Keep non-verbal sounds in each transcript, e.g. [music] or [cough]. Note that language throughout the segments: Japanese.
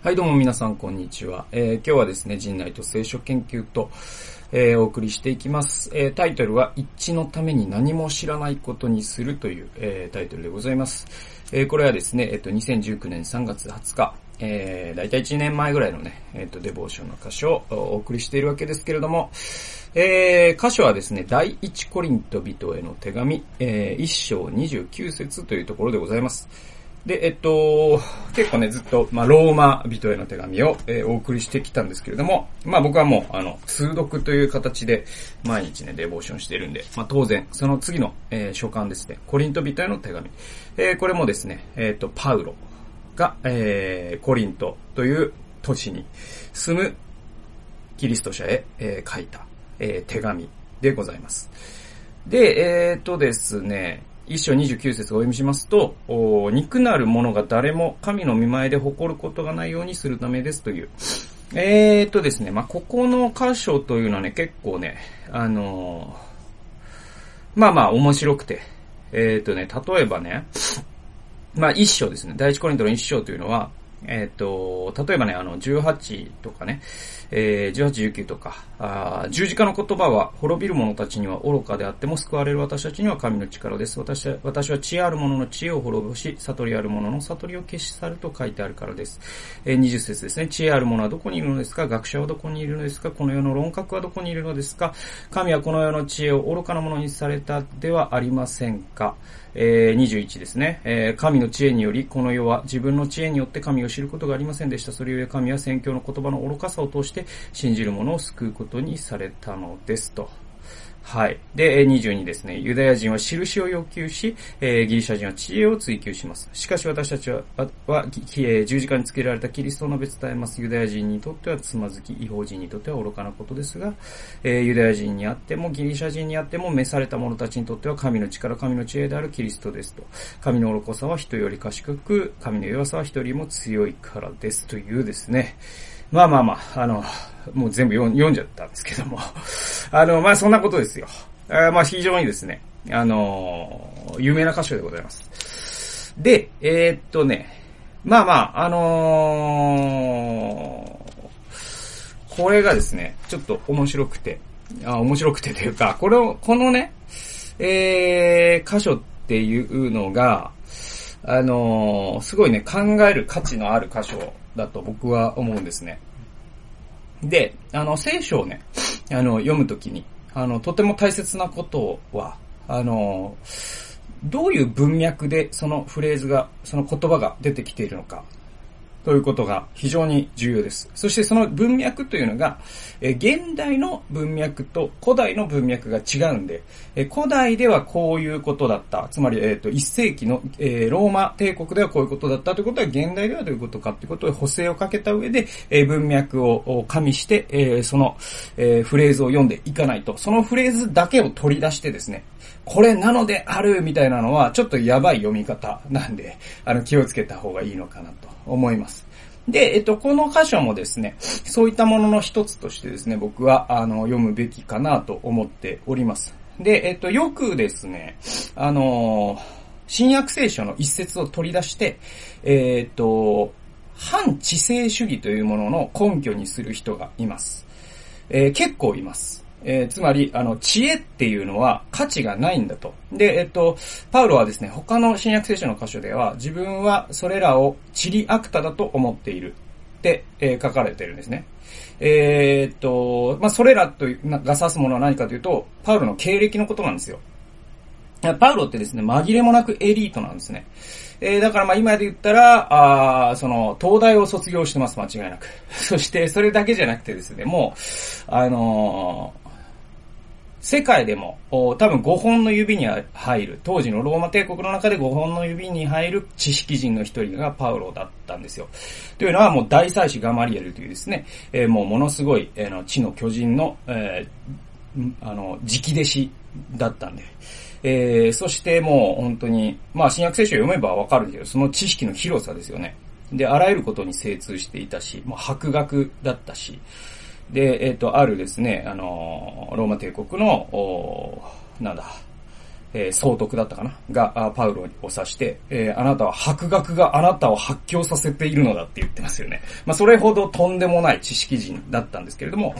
はい、どうも皆さん、こんにちは。えー、今日はですね、人内と聖書研究と、えー、お送りしていきます。えー、タイトルは、一致のために何も知らないことにするという、え、タイトルでございます。え、これはですね、えっ、と、2019年3月20日、えー、だいたい1年前ぐらいのね、えっ、と、デボーションの箇所をお送りしているわけですけれども、えー、箇所はですね、第一コリント人への手紙、えー、1章29節というところでございます。で、えっと、結構ね、ずっと、まあ、ローマ人への手紙を、えー、お送りしてきたんですけれども、まあ僕はもう、あの、通読という形で、毎日ね、デボーションしてるんで、まあ当然、その次の、えー、書簡ですね、コリント人への手紙。えー、これもですね、えっ、と、パウロが、えー、コリントという都市に住むキリスト者へ、えー、書いた、えー、手紙でございます。で、えっ、とですね、一章二十九節をお読みしますと、肉なる者が誰も神の見前で誇ることがないようにするためですという。えーとですね、まあ、ここの箇所というのはね、結構ね、あのー、まあまあ面白くて、えーとね、例えばね、まあ一章ですね、第一コリントの一章というのは、えっ、ー、と、例えばね、あの、18とかね、えー、18、19とか、あ十字架の言葉は、滅びる者たちには愚かであっても救われる私たちには神の力です。私は、私は知恵ある者の知恵を滅ぼし、悟りある者の悟りを消し去ると書いてあるからです。えー、20節ですね。知恵ある者はどこにいるのですか？学者はどこにいるのですか？この世の論客はどこにいるのですか？神はこの世の知恵を愚かな者にされたではありませんか？えー、21ですね、えー、神の知恵により、この世は自分の知恵によって神をを知ることがありませんでした。それゆえ神は宣教の言葉の愚かさを通して信じる者を救うことにされたのですと。はい。で、22ですね。ユダヤ人は印を要求し、えー、ギリシャ人は知恵を追求します。しかし私たちは、は、十字架につけられたキリストの別伝えます。ユダヤ人にとってはつまずき、違法人にとっては愚かなことですが、えー、ユダヤ人にあっても、ギリシャ人にあっても、召された者たちにとっては神の力、神の知恵であるキリストですと。神の愚かさは人より賢く、神の弱さは人よりも強いからです。というですね。まあまあまあ、あの、もう全部読んじゃったんですけども。[laughs] あの、まあそんなことですよ。あまあ非常にですね、あの、有名な歌手でございます。で、えー、っとね、まあまあ、あのー、これがですね、ちょっと面白くて、あ面白くて [laughs] というか、これを、このね、えー、箇所っていうのが、あのー、すごいね、考える価値のある箇所だと僕は思うんですね。で、あの、聖書をね、あの、読むときに、あの、とても大切なことは、あの、どういう文脈でそのフレーズが、その言葉が出てきているのか、ということが非常に重要です。そしてその文脈というのが、え現代の文脈と古代の文脈が違うんで、え古代ではこういうことだった。つまり、えっ、ー、と、1世紀の、えー、ローマ帝国ではこういうことだったということは、現代ではどういうことかということを補正をかけた上で、えー、文脈を加味して、え、その、え、フレーズを読んでいかないと、そのフレーズだけを取り出してですね、これなのであるみたいなのは、ちょっとやばい読み方なんで、あの、気をつけた方がいいのかなと思います。で、えっと、この箇所もですね、そういったものの一つとしてですね、僕は、あの、読むべきかなと思っております。で、えっと、よくですね、あの、新約聖書の一節を取り出して、えっと、反知性主義というものの根拠にする人がいます。えー、結構います。えー、つまり、あの、知恵っていうのは価値がないんだと。で、えっと、パウロはですね、他の新約聖書の箇所では、自分はそれらをチリアクタだと思っているって、えー、書かれてるんですね。えー、っと、まあ、それらとが指すものは何かというと、パウロの経歴のことなんですよ。パウロってですね、紛れもなくエリートなんですね。えー、だからまあ今で言ったら、あその、東大を卒業してます、間違いなく。[laughs] そして、それだけじゃなくてですね、もう、あのー、世界でも、多分5本の指に入る、当時のローマ帝国の中で5本の指に入る知識人の一人がパウロだったんですよ。というのはもう大祭司ガマリエルというですね、えー、もうものすごい、えー、の地の巨人の、えー、あの、直弟子だったんで。えー、そしてもう本当に、まあ新約聖書を読めばわかるんですけど、その知識の広さですよね。で、あらゆることに精通していたし、もう博学だったし、で、えっ、ー、と、あるですね、あの、ローマ帝国の、おなんだ、えー、総督だったかな？が、パウロを指して、えー、あなたは白学があなたを発狂させているのだって言ってますよね。まあ、それほどとんでもない知識人だったんですけれども、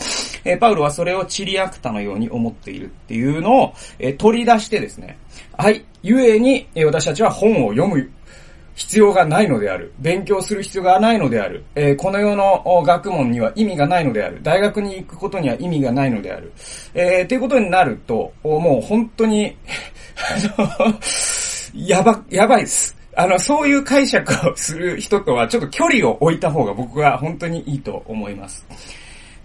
えー、パウロはそれをチリアクタのように思っているっていうのを、えー、取り出してですね、はい、ゆえに、えー、私たちは本を読む必要がないのである。勉強する必要がないのである。えー、この世の学問には意味がないのである。大学に行くことには意味がないのである。えー、ということになると、もう本当に [laughs] あの、やば、やばいです。あの、そういう解釈をする人とはちょっと距離を置いた方が僕は本当にいいと思います。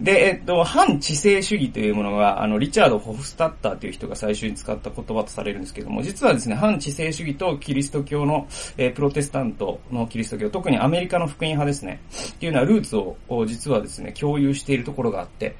で、えっと、反知性主義というものは、あの、リチャード・ホフスタッターという人が最初に使った言葉とされるんですけども、実はですね、反知性主義とキリスト教の、えー、プロテスタントのキリスト教、特にアメリカの福音派ですね、っていうのはルーツを、実はですね、共有しているところがあって、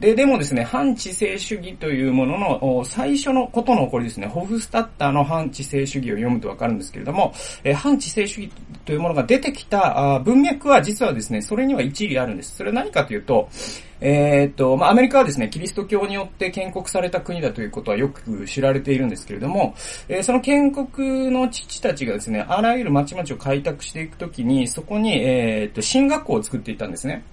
で、でもですね、反知性主義というものの最初のことの起こりですね、ホフスタッターの反知性主義を読むとわかるんですけれども、えー、反知性主義というものが出てきた文脈は実はですね、それには一理あるんです。それは何かというと、えー、っと、まあ、アメリカはですね、キリスト教によって建国された国だということはよく知られているんですけれども、えー、その建国の父たちがですね、あらゆる町々を開拓していくときに、そこに、えー、っと、進学校を作っていったんですね。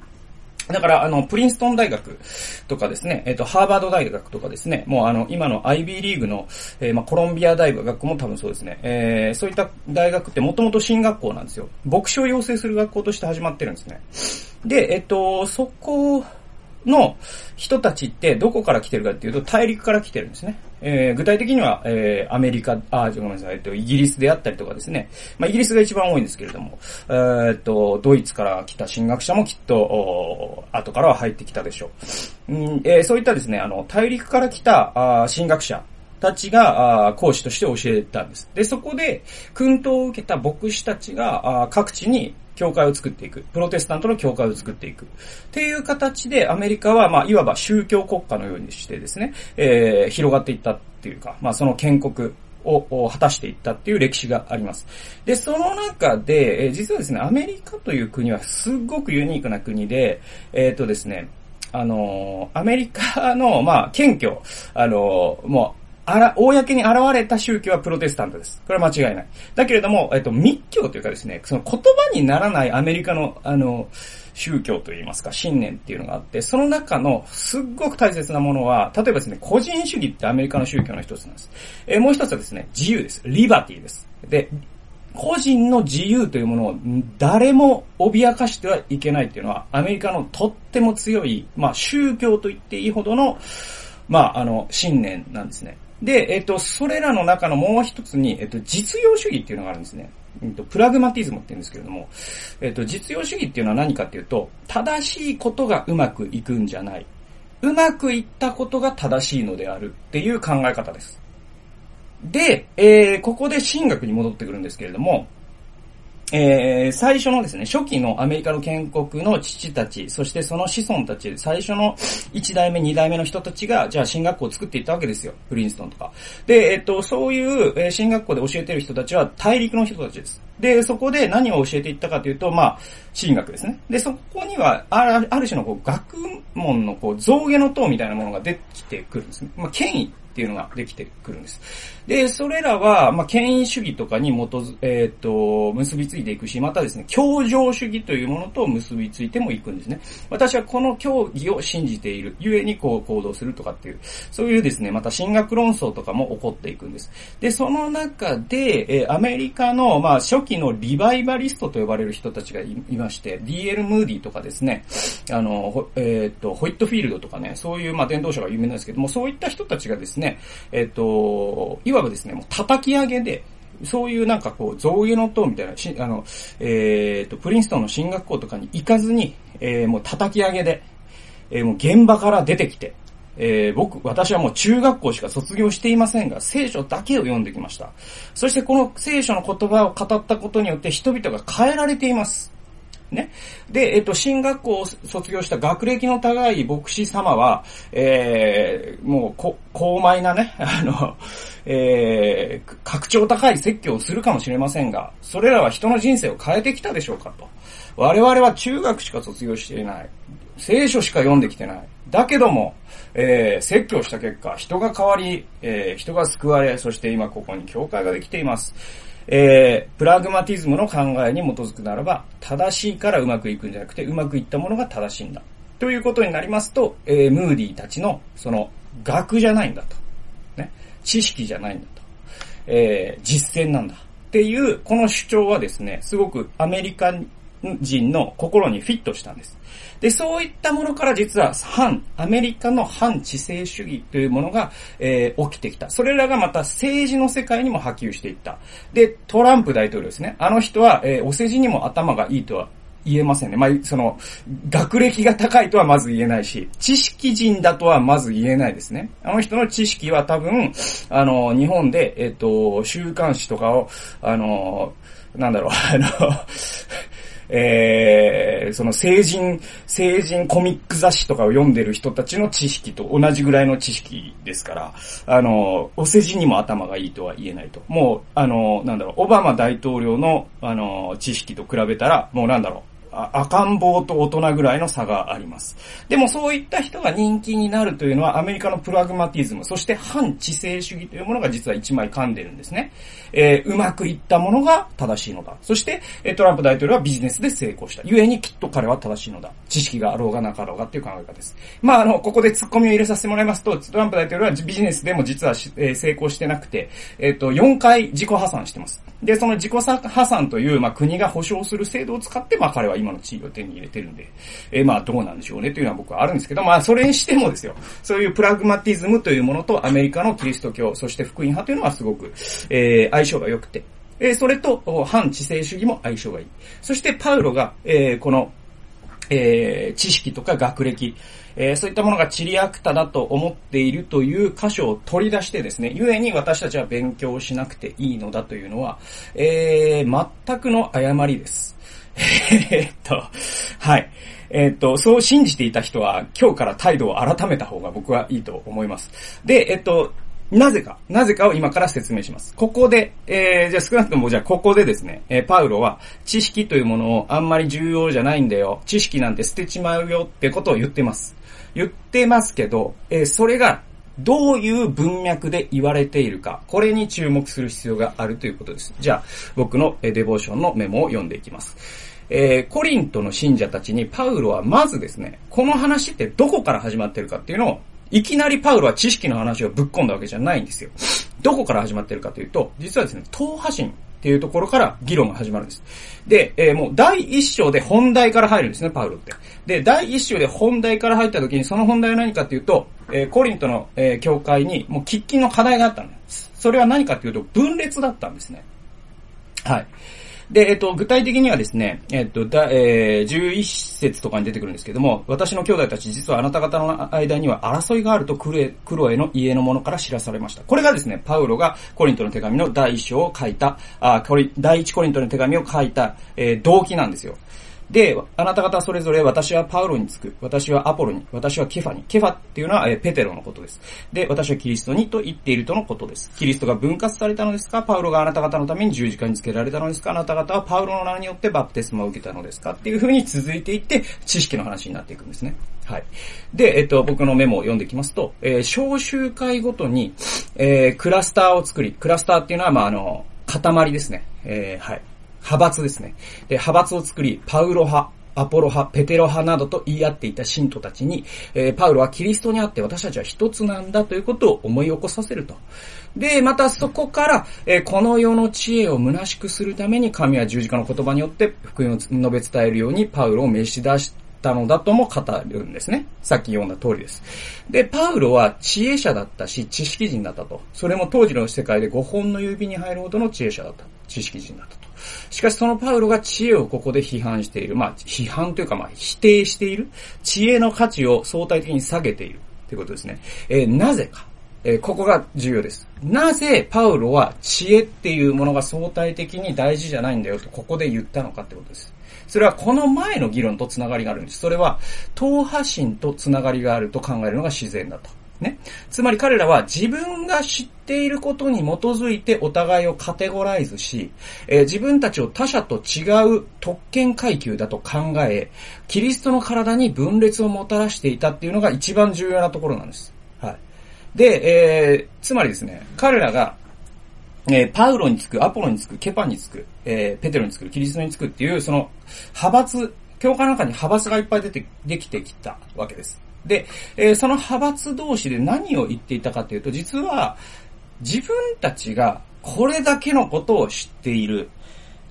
だから、あの、プリンストン大学とかですね、えっ、と、ハーバード大学とかですね、もうあの、今の IB リーグの、えー、まあ、コロンビア大学も多分そうですね、えー、そういった大学ってもともと進学校なんですよ。牧師を養成する学校として始まってるんですね。で、えっ、と、そこの人たちってどこから来てるかっていうと大陸から来てるんですね。えー、具体的には、えー、アメリカ、あ、ごめんなさい、えっと、イギリスであったりとかですね。まあ、イギリスが一番多いんですけれども、えー、っと、ドイツから来た進学者もきっと、後からは入ってきたでしょう。んえー、そういったですね、あの、大陸から来た、あ進学者、たちが講師として教えたんです。で、そこで、訓導を受けた牧師たちが各地に教会を作っていく。プロテスタントの教会を作っていく。っていう形でアメリカは、まあ、いわば宗教国家のようにしてですね、えー、広がっていったっていうか、まあ、その建国を果たしていったっていう歴史があります。で、その中で、え、実はですね、アメリカという国はすっごくユニークな国で、えっ、ー、とですね、あの、アメリカの、まあ、謙虚、あの、もう、あら、公に現れた宗教はプロテスタントです。これは間違いない。だけれども、えっと、密教というかですね、その言葉にならないアメリカの、あの、宗教といいますか、信念っていうのがあって、その中のすっごく大切なものは、例えばですね、個人主義ってアメリカの宗教の一つなんです。えもう一つはですね、自由です。リバティです。で、個人の自由というものを誰も脅かしてはいけないっていうのは、アメリカのとっても強い、まあ宗教と言っていいほどの、まああの、信念なんですね。で、えっと、それらの中のもう一つに、えっと、実用主義っていうのがあるんですね。えっと、プラグマティズムって言うんですけれども、えっと、実用主義っていうのは何かっていうと、正しいことがうまくいくんじゃない。うまくいったことが正しいのであるっていう考え方です。で、えー、ここで神学に戻ってくるんですけれども、えー、最初のですね、初期のアメリカの建国の父たち、そしてその子孫たち、最初の1代目、2代目の人たちが、じゃあ進学校を作っていったわけですよ。プリンストンとか。で、えっと、そういう、えー、進学校で教えてる人たちは大陸の人たちです。で、そこで何を教えていったかというと、まあ、進学ですね。で、そこには、ある種のこう学問のこう象牙の塔みたいなものが出てきてくるんですね。まあ、権威っていうのができてくるんです。で、それらは、まあ、権威主義とかに基づ、えっ、ー、と、結びついていくし、またですね、協情主義というものと結びついてもいくんですね。私はこの教義を信じている、ゆえにこう行動するとかっていう、そういうですね、また進学論争とかも起こっていくんです。で、その中で、えー、アメリカの、まあ、初期のリバイバリストと呼ばれる人たちがいまして、D.L. ムーディとかですね、あの、えっ、ー、と、ホイットフィールドとかね、そういう、まあ、伝道者が有名なんですけども、そういった人たちがですね、ねえっ、と、いわばですね、もう叩き上げで、そういうなんかこう、象牙の塔みたいな、あの、えっ、と、プリンストンの進学校とかに行かずに、えー、もう叩き上げで、えー、もう現場から出てきて、えー、僕、私はもう中学校しか卒業していませんが、聖書だけを読んできました。そしてこの聖書の言葉を語ったことによって人々が変えられています。ね。で、えっと、進学校を卒業した学歴の高い牧師様は、えー、もう、こ、高邁なね、[laughs] あの、えー、格調高い説教をするかもしれませんが、それらは人の人生を変えてきたでしょうかと。我々は中学しか卒業していない。聖書しか読んできてない。だけども、えー、説教した結果、人が変わり、えー、人が救われ、そして今ここに教会ができています。えー、プラグマティズムの考えに基づくならば、正しいからうまくいくんじゃなくて、うまくいったものが正しいんだ。ということになりますと、えー、ムーディーたちの、その、学じゃないんだと。ね。知識じゃないんだと。えー、実践なんだ。っていう、この主張はですね、すごくアメリカ人の心にフィットしたんです。で、そういったものから実は反、アメリカの反知性主義というものが、えー、起きてきた。それらがまた政治の世界にも波及していった。で、トランプ大統領ですね。あの人は、えー、お世辞にも頭がいいとは言えませんね。まあ、その、学歴が高いとはまず言えないし、知識人だとはまず言えないですね。あの人の知識は多分、あの、日本で、えっ、と、週刊誌とかを、あの、なんだろう、あの、えー、その成人、成人コミック雑誌とかを読んでる人たちの知識と同じぐらいの知識ですから、あの、お世辞にも頭がいいとは言えないと。もう、あの、なんだろう、オバマ大統領の、あの、知識と比べたら、もうなんだろう、赤ん坊と大人ぐらいの差があります。でもそういった人が人気になるというのはアメリカのプラグマティズム、そして反知性主義というものが実は一枚噛んでるんですね。えー、うまくいったものが正しいのだ。そして、トランプ大統領はビジネスで成功した。故にきっと彼は正しいのだ。知識があろうがなかろうがっていう考え方です。まあ、あの、ここで突っ込みを入れさせてもらいますと、トランプ大統領はビジネスでも実は、えー、成功してなくて、えっ、ー、と、4回自己破産してます。で、その自己破産という、まあ、国が保障する制度を使って、まあ、彼は今の地位を手に入れてるんで、えー、まあ、どうなんでしょうねというのは僕はあるんですけど、まあ、それにしてもですよ、そういうプラグマティズムというものとアメリカのキリスト教、そして福音派というのはすごく、えー、相性が良くて、えー、それと反知性主義も相性がいい。そしてパウロが、えー、この、えー、知識とか学歴、えー、そういったものがチリアクタだと思っているという箇所を取り出してですね、故に私たちは勉強しなくていいのだというのは、えー、全くの誤りです。[laughs] えっと、はい。えっと、そう信じていた人は今日から態度を改めた方が僕はいいと思います。で、えっと、なぜか、なぜかを今から説明します。ここで、えー、じゃあ少なくともじゃあここでですね、えー、パウロは知識というものをあんまり重要じゃないんだよ。知識なんて捨てちまうよってことを言ってます。言ってますけど、えー、それがどういう文脈で言われているか、これに注目する必要があるということです。じゃあ、僕のデボーションのメモを読んでいきます。えー、コリントの信者たちにパウロはまずですね、この話ってどこから始まってるかっていうのをいきなりパウロは知識の話をぶっ込んだわけじゃないんですよ。どこから始まってるかというと、実はですね、党派心っていうところから議論が始まるんです。で、えー、もう第一章で本題から入るんですね、パウロって。で、第一章で本題から入った時にその本題は何かっていうと、えー、コリントの、えー、教会にもう喫緊の課題があったんです。それは何かっていうと、分裂だったんですね。はい。で、えっと、具体的にはですね、えっと、だ、えー、11節とかに出てくるんですけども、私の兄弟たち、実はあなた方の間には争いがあるとクロクロエの家の者から知らされました。これがですね、パウロがコリントの手紙の第一章を書いた、あ第一コリントの手紙を書いた、えー、動機なんですよ。で、あなた方それぞれ私はパウロにつく、私はアポロに、私はケファに。ケファっていうのは、えペテロのことです。で、私はキリストにと言っているとのことです。キリストが分割されたのですか？パウロがあなた方のために十字架につけられたのですか？あなた方はパウロの名によってバプテスマを受けたのですか？っていう風に続いていって、知識の話になっていくんですね。はい。で、えっと、僕のメモを読んでいきますと、えー、小集会ごとに、えー、クラスターを作り、クラスターっていうのは、まあ、あの、塊ですね。えー、はい。派閥ですね。で、派閥を作り、パウロ派、アポロ派、ペテロ派などと言い合っていた信徒たちに、えー、パウロはキリストにあって私たちは一つなんだということを思い起こさせると。で、またそこから、えー、この世の知恵を虚しくするために神は十字架の言葉によって福音を述べ伝えるようにパウロを召し出したのだとも語るんですね。さっき読んだ通りです。で、パウロは知恵者だったし、知識人だったと。それも当時の世界で5本の指に入るほどの知恵者だった。知識人だったと。しかしそのパウロが知恵をここで批判している。まあ、批判というかまあ、否定している。知恵の価値を相対的に下げている。ということですね。えー、なぜか。えー、ここが重要です。なぜパウロは知恵っていうものが相対的に大事じゃないんだよとここで言ったのかってことです。それはこの前の議論とつながりがあるんです。それは、党派心とつながりがあると考えるのが自然だと。ね。つまり彼らは自分が知っていることに基づいてお互いをカテゴライズし、えー、自分たちを他者と違う特権階級だと考え、キリストの体に分裂をもたらしていたっていうのが一番重要なところなんです。はい。で、えー、つまりですね、彼らが、えー、パウロにつく、アポロにつく、ケパにつく、えー、ペテロにつく、キリストにつくっていう、その、派閥、教科の中に派閥がいっぱい出て、できてきたわけです。で、えー、その派閥同士で何を言っていたかというと、実は、自分たちがこれだけのことを知っている。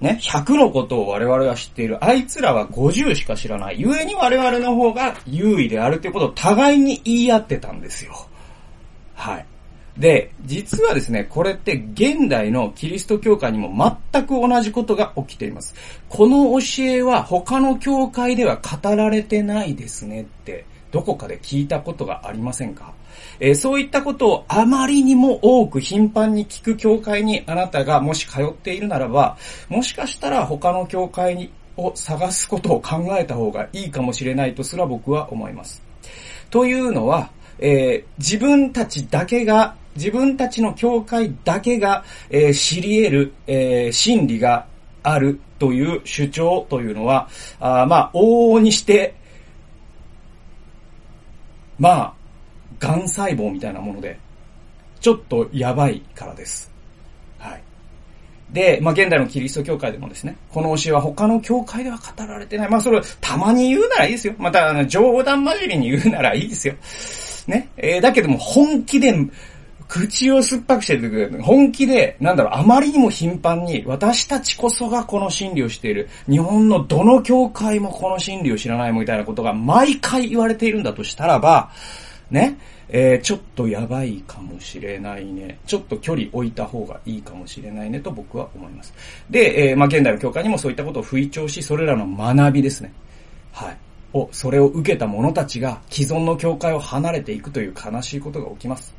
ね、100のことを我々は知っている。あいつらは50しか知らない。故に我々の方が優位であるということを互いに言い合ってたんですよ。はい。で、実はですね、これって現代のキリスト教会にも全く同じことが起きています。この教えは他の教会では語られてないですねってどこかで聞いたことがありませんか？えー、そういったことをあまりにも多く頻繁に聞く教会にあなたがもし通っているならば、もしかしたら他の教会にを探すことを考えた方がいいかもしれないとすら僕は思います。というのは、えー、自分たちだけが、自分たちの教会だけが、えー、知り得る、えー、真理があるという主張というのは、あまあ、往々にして、まあ、癌細胞みたいなもので、ちょっとやばいからです。はい。で、まあ、現代のキリスト教会でもですね、この教えは他の教会では語られてない。まあ、それをたまに言うならいいですよ。また、冗談交じりに言うならいいですよ。ね。えー、だけども本気で、口を酸っぱくしてる本気で、なんだろう、あまりにも頻繁に、私たちこそがこの真理をしている。日本のどの教会もこの真理を知らないみたいなことが毎回言われているんだとしたらば、ね、えー、ちょっとやばいかもしれないね。ちょっと距離置いた方がいいかもしれないねと僕は思います。で、えー、まあ、現代の教会にもそういったことを吹聴し、それらの学びですね。はい。を、それを受けた者たちが既存の教会を離れていくという悲しいことが起きます。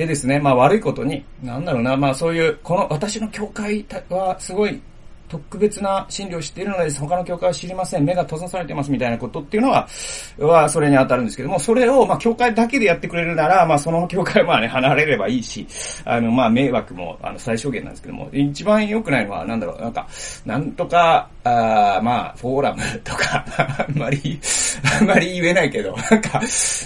でですね、まあ悪いことに、なんだろうな、まあそういう、この私の教会はすごい特別な真理を知っているのです。他の教会は知りません。目が閉ざされてますみたいなことっていうのは、は、それに当たるんですけども、それを、まあ、教会だけでやってくれるなら、まあ、その教会はね、離れればいいし、あの、まあ、迷惑も、あの、最小限なんですけども、一番良くないのは、なんだろう、なんか、なんとか、あまあ、フォーラムとか、[laughs] あんまり、あんまり言えないけど、なんか、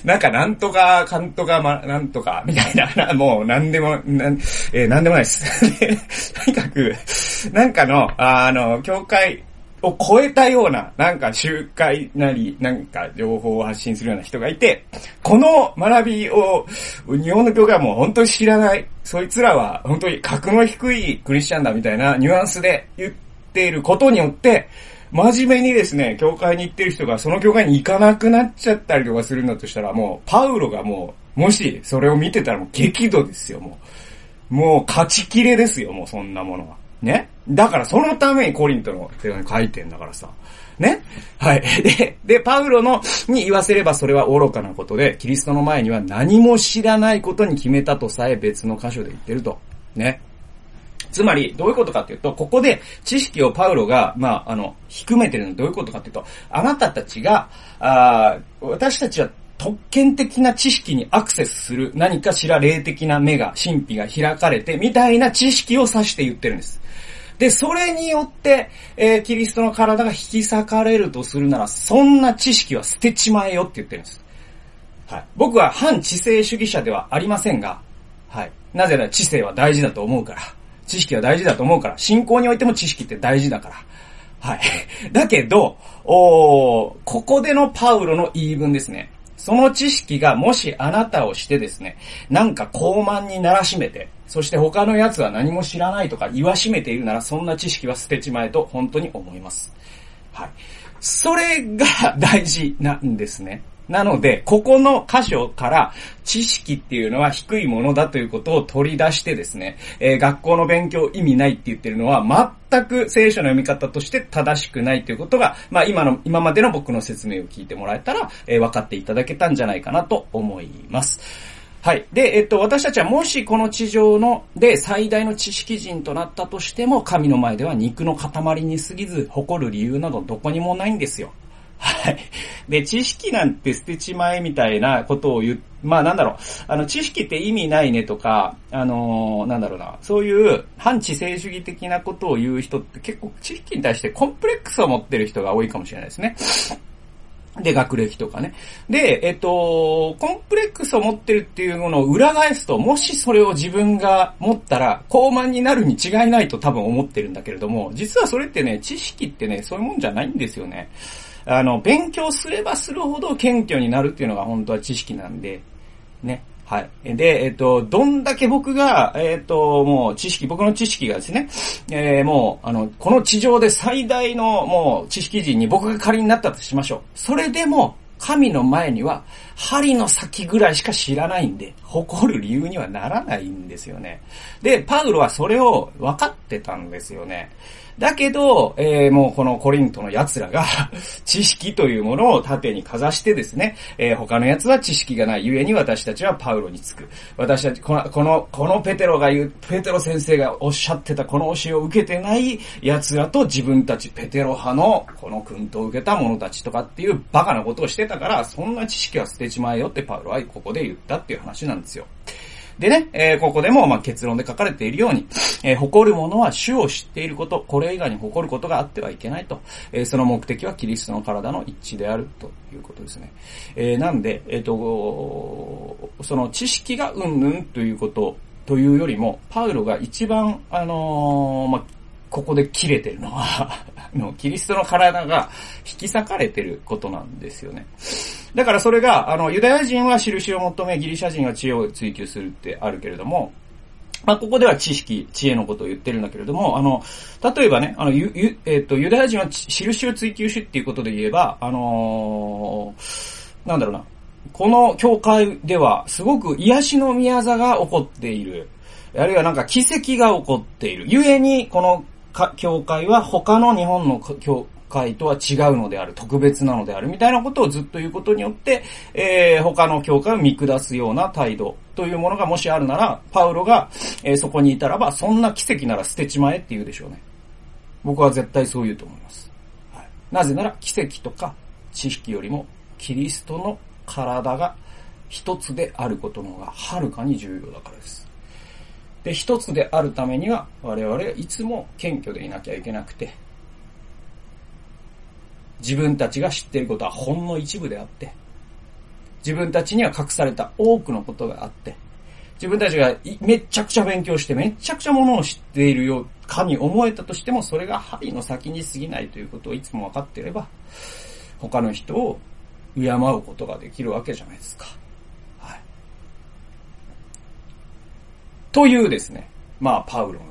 なんか、なんとか、かんとか、ま、なんとか、みたいな、もう、なんでも、なん、えー、なんでもないです。[laughs] とにかく、なんかの、あの、教会を超えたような、なんか集会なり、なんか情報を発信するような人がいて、この学びを、日本の教会はもう本当に知らない、そいつらは本当に格の低いクリスチャンだみたいなニュアンスで言っていることによって、真面目にですね、教会に行ってる人がその教会に行かなくなっちゃったりとかするんだとしたら、もう、パウロがもう、もしそれを見てたらもう激怒ですよ、もう。もう勝ちきれですよ、もうそんなものは。ね？だからそのためにコリントの手紙書いてんだからさ。ね？はい。[laughs] で、で、パウロの、に言わせればそれは愚かなことで、キリストの前には何も知らないことに決めたとさえ別の箇所で言ってると。ね？つまり、どういうことかっていうと、ここで知識をパウロが、まあ、あの、低めてるのはどういうことかっていうと、あなたたちが、あ私たちは特権的な知識にアクセスする何かしら霊的な目が、神秘が開かれて、みたいな知識を指して言ってるんです。で、それによって、えー、キリストの体が引き裂かれるとするなら、そんな知識は捨てちまえよって言ってるんです。はい。僕は反知性主義者ではありませんが、はい。なぜなら知性は大事だと思うから。知識は大事だと思うから、信仰においても知識って大事だから。はい。[laughs] だけど、おここでのパウロの言い分ですね。その知識がもしあなたをしてですね、なんか高慢にならしめて、そして他の奴は何も知らないとか言わしめているなら、そんな知識は捨てちまえと本当に思います。はい。それが大事なんですね。なので、ここの箇所から知識っていうのは低いものだということを取り出してですね、えー、学校の勉強意味ないって言ってるのは全く聖書の読み方として正しくないということが、まあ今の、今までの僕の説明を聞いてもらえたら、えー、分かっていただけたんじゃないかなと思います。はい。で、えっと、私たちはもしこの地上の、で最大の知識人となったとしても、神の前では肉の塊に過ぎず、誇る理由などどこにもないんですよ。はい。で、知識なんて捨てちまえみたいなことを言まあなんだろう、あの、知識って意味ないねとか、あのー、なんだろうな、そういう反知性主義的なことを言う人って結構知識に対してコンプレックスを持ってる人が多いかもしれないですね。で、学歴とかね。で、えっと、コンプレックスを持ってるっていうものを裏返すと、もしそれを自分が持ったら、高慢になるに違いないと多分思ってるんだけれども、実はそれってね、知識ってね、そういうもんじゃないんですよね。あの、勉強すればするほど謙虚になるっていうのが本当は知識なんで、ね。はい。で、えっ、と、どんだけ僕が、えっ、と、もう知識、僕の知識がですね、えー、もう、あの、この地上で最大のもう知識人に僕が仮になったとしましょう。それでも、神の前には、針の先ぐらいしか知らないんで、誇る理由にはならないんですよね。で、パウロはそれを分かってたんですよね。だけど、えー、もうこのコリントの奴らが [laughs] 知識というものを盾にかざしてですね、えー、他の奴は知識がないゆえに私たちはパウロにつく。私たち、この、この、このペテロが言う、ペテロ先生がおっしゃってたこの教えを受けてない奴らと自分たちペテロ派のこの訓導を受けた者たちとかっていうバカなことをしてたから、そんな知識は捨てちまえよってパウロはここで言ったっていう話なんですよ。でね、えー、ここでも、まあ、結論で書かれているように、えー、誇る者は主を知っていること、これ以外に誇ることがあってはいけないと。えー、その目的はキリストの体の一致であるということですね。えー、なんで、えっ、と、その知識がうんぬんということというよりも、パウロが一番、あのまあ、ここで切れてるのは [laughs] あの、キリストの体が引き裂かれてることなんですよね。だからそれが、あの、ユダヤ人は印を求め、ギリシャ人は知恵を追求するってあるけれども、まあ、ここでは知識、知恵のことを言ってるんだけれども、あの、例えばね、あの、ゆ、ゆ、えっ、ー、と、ユダヤ人は印を追求しっていうことで言えば、あのー、なんだろうな、この教会では、すごく癒しの宮座が起こっている。あるいはなんか奇跡が起こっている。故に、この教会は他の日本の教会とは違うのである、特別なのである、みたいなことをずっと言うことによって、えー、他の教会を見下すような態度というものがもしあるなら、パウロが、えー、そこにいたらば、そんな奇跡なら捨てちまえって言うでしょうね。僕は絶対そう言うと思います。はい、なぜなら、奇跡とか知識よりも、キリストの体が一つであることの方がはるかに重要だからです。で、一つであるためには、我々はいつも謙虚でいなきゃいけなくて、自分たちが知っていることはほんの一部であって、自分たちには隠された多くのことがあって、自分たちがめちゃくちゃ勉強してめちゃくちゃものを知っているようかに思えたとしても、それが針の先に過ぎないということをいつも分かっていれば、他の人を敬うことができるわけじゃないですか。はい。というですね、まあ、パウロの、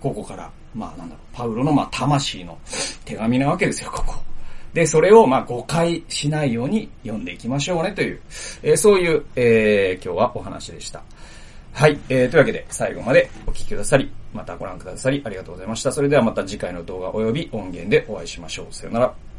ここからまあなんだろう、パウロのまあ魂の手紙なわけですよ、ここ。で、それをまあ誤解しないように読んでいきましょうねという、えー、そういう、えー、今日はお話でした。はい、えー、というわけで最後までお聴きくださり、またご覧くださりありがとうございました。それではまた次回の動画及び音源でお会いしましょう。さよなら。